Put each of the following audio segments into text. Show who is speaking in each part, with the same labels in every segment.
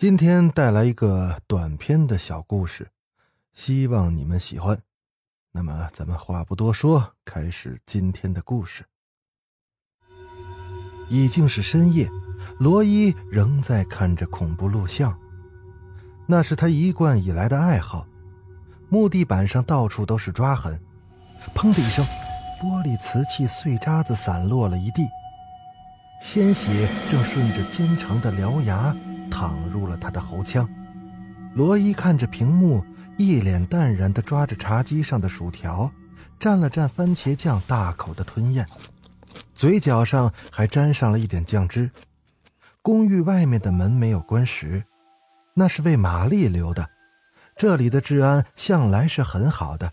Speaker 1: 今天带来一个短篇的小故事，希望你们喜欢。那么，咱们话不多说，开始今天的故事。已经是深夜，罗伊仍在看着恐怖录像，那是他一贯以来的爱好。木地板上到处都是抓痕，砰的一声，玻璃瓷器碎渣子散落了一地。鲜血正顺着尖长的獠牙躺入了他的喉腔。罗伊看着屏幕，一脸淡然地抓着茶几上的薯条，蘸了蘸番茄酱，大口的吞咽，嘴角上还沾上了一点酱汁。公寓外面的门没有关实，那是为玛丽留的。这里的治安向来是很好的，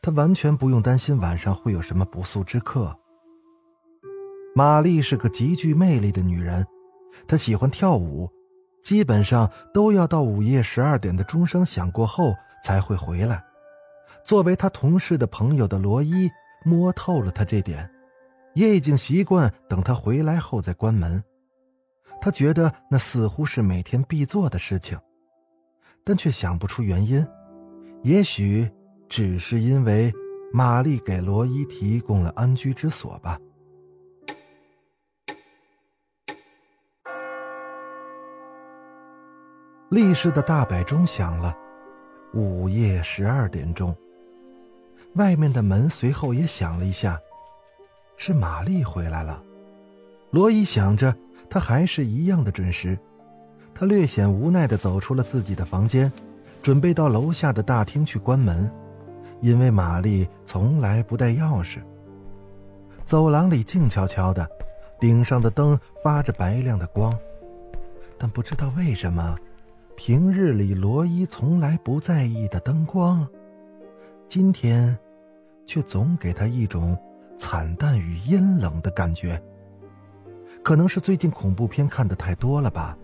Speaker 1: 他完全不用担心晚上会有什么不速之客。玛丽是个极具魅力的女人，她喜欢跳舞，基本上都要到午夜十二点的钟声响过后才会回来。作为他同事的朋友的罗伊摸透了他这点，也已经习惯等他回来后再关门。他觉得那似乎是每天必做的事情，但却想不出原因。也许只是因为玛丽给罗伊提供了安居之所吧。立式的大摆钟响了，午夜十二点钟。外面的门随后也响了一下，是玛丽回来了。罗伊想着，她还是一样的准时。他略显无奈的走出了自己的房间，准备到楼下的大厅去关门，因为玛丽从来不带钥匙。走廊里静悄悄的，顶上的灯发着白亮的光，但不知道为什么。平日里罗伊从来不在意的灯光，今天却总给他一种惨淡与阴冷的感觉。可能是最近恐怖片看的太多了吧。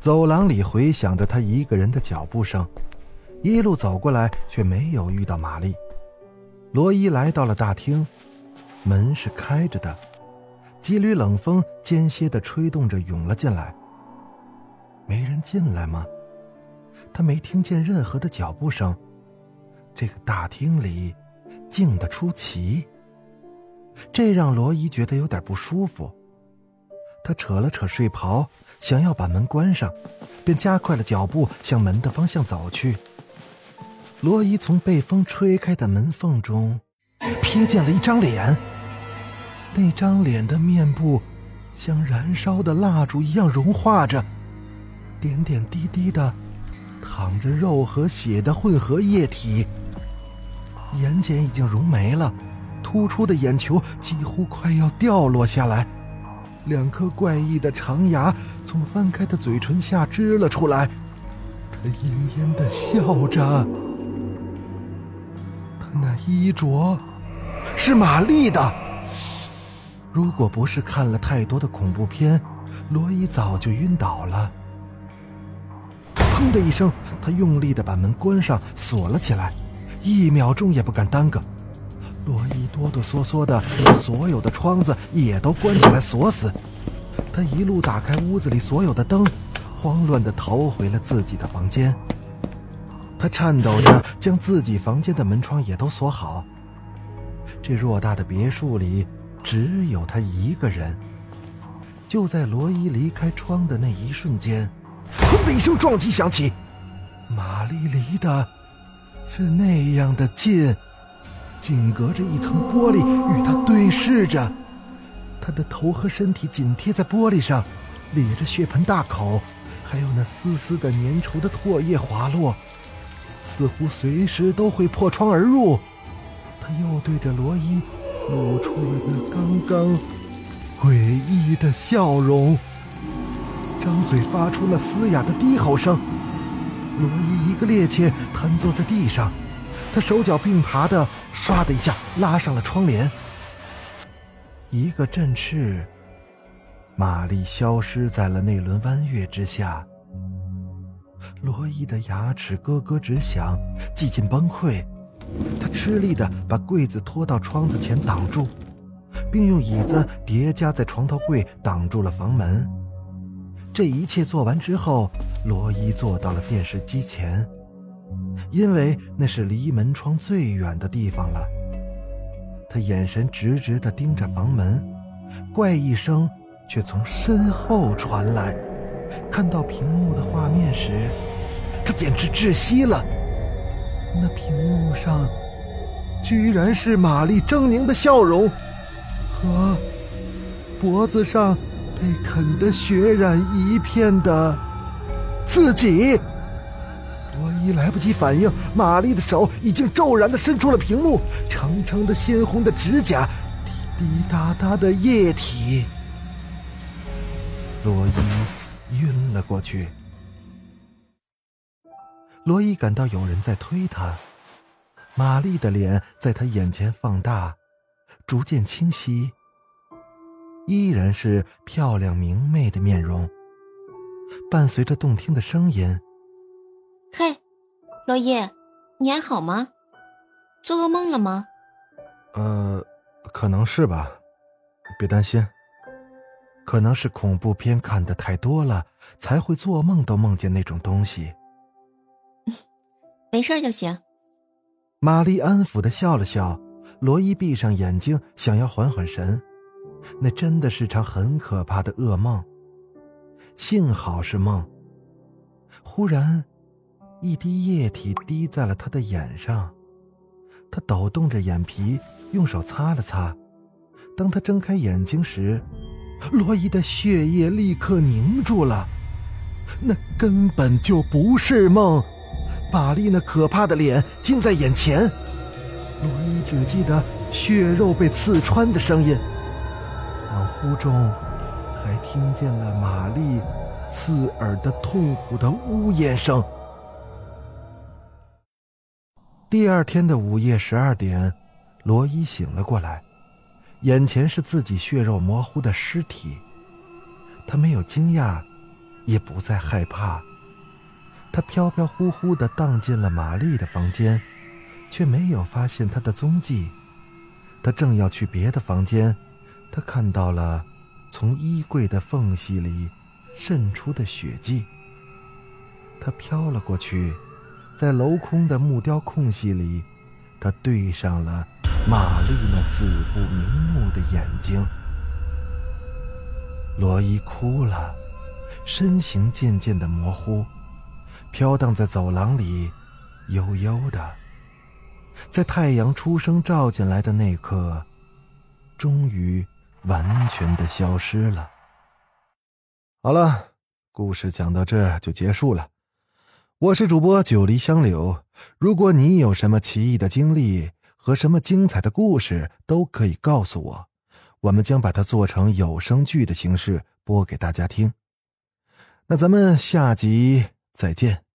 Speaker 1: 走廊里回响着他一个人的脚步声，一路走过来却没有遇到玛丽。罗伊来到了大厅，门是开着的，几缕冷风间歇的吹动着涌了进来。没人进来吗？他没听见任何的脚步声。这个大厅里静得出奇，这让罗伊觉得有点不舒服。他扯了扯睡袍，想要把门关上，便加快了脚步向门的方向走去。罗伊从被风吹开的门缝中瞥见了一张脸，那张脸的面部像燃烧的蜡烛一样融化着。点点滴滴的淌着肉和血的混合液体，眼睑已经融没了，突出的眼球几乎快要掉落下来，两颗怪异的长牙从翻开的嘴唇下支了出来，他阴阴的笑着。他那衣着是玛丽的，如果不是看了太多的恐怖片，罗伊早就晕倒了。砰的一声，他用力的把门关上，锁了起来，一秒钟也不敢耽搁。罗伊哆哆嗦嗦的把所有的窗子也都关起来锁死。他一路打开屋子里所有的灯，慌乱的逃回了自己的房间。他颤抖着将自己房间的门窗也都锁好。这偌大的别墅里只有他一个人。就在罗伊离开窗的那一瞬间。砰的一声撞击响起，玛丽离的是那样的近，仅隔着一层玻璃与他对视着，他的头和身体紧贴在玻璃上，咧着血盆大口，还有那丝丝的粘稠的唾液滑落，似乎随时都会破窗而入。他又对着罗伊露出了那刚刚诡异的笑容。张嘴发出了嘶哑的低吼声。罗伊一个趔趄，瘫坐在地上，他手脚并爬的，唰的一下拉上了窗帘。一个振翅，玛丽消失在了那轮弯月之下。罗伊的牙齿咯咯直响，几近崩溃。他吃力的把柜子拖到窗子前挡住，并用椅子叠加在床头柜挡住了房门。这一切做完之后，罗伊坐到了电视机前，因为那是离门窗最远的地方了。他眼神直直的盯着房门，怪异声却从身后传来。看到屏幕的画面时，他简直窒息了。那屏幕上，居然是玛丽狰狞的笑容，和脖子上被啃得血染一片的自己。罗伊来不及反应，玛丽的手已经骤然的伸出了屏幕，长长的鲜红的指甲，滴滴答答的液体。罗伊晕了过去。罗伊感到有人在推他，玛丽的脸在他眼前放大，逐渐清晰。依然是漂亮明媚的面容，伴随着动听的声音：“
Speaker 2: 嘿，罗伊，你还好吗？做噩梦了吗？”“
Speaker 1: 呃，可能是吧，别担心。可能是恐怖片看的太多了，才会做梦都梦见那种东西。”
Speaker 2: 没事就行。
Speaker 1: 玛丽安抚的笑了笑，罗伊闭上眼睛，想要缓缓神。那真的是场很可怕的噩梦。幸好是梦。忽然，一滴液体滴在了他的眼上，他抖动着眼皮，用手擦了擦。当他睁开眼睛时，罗伊的血液立刻凝住了。那根本就不是梦。玛丽那可怕的脸近在眼前，罗伊只记得血肉被刺穿的声音，恍惚中还听见了玛丽刺耳的痛苦的呜咽声。第二天的午夜十二点，罗伊醒了过来，眼前是自己血肉模糊的尸体，他没有惊讶，也不再害怕。他飘飘忽忽地荡进了玛丽的房间，却没有发现她的踪迹。他正要去别的房间，他看到了从衣柜的缝隙里渗出的血迹。他飘了过去，在镂空的木雕空隙里，他对上了玛丽那死不瞑目的眼睛。罗伊哭了，身形渐渐的模糊。飘荡在走廊里，悠悠的，在太阳初升照进来的那刻，终于完全的消失了。好了，故事讲到这就结束了。我是主播九黎香柳，如果你有什么奇异的经历和什么精彩的故事，都可以告诉我，我们将把它做成有声剧的形式播给大家听。那咱们下集。再见。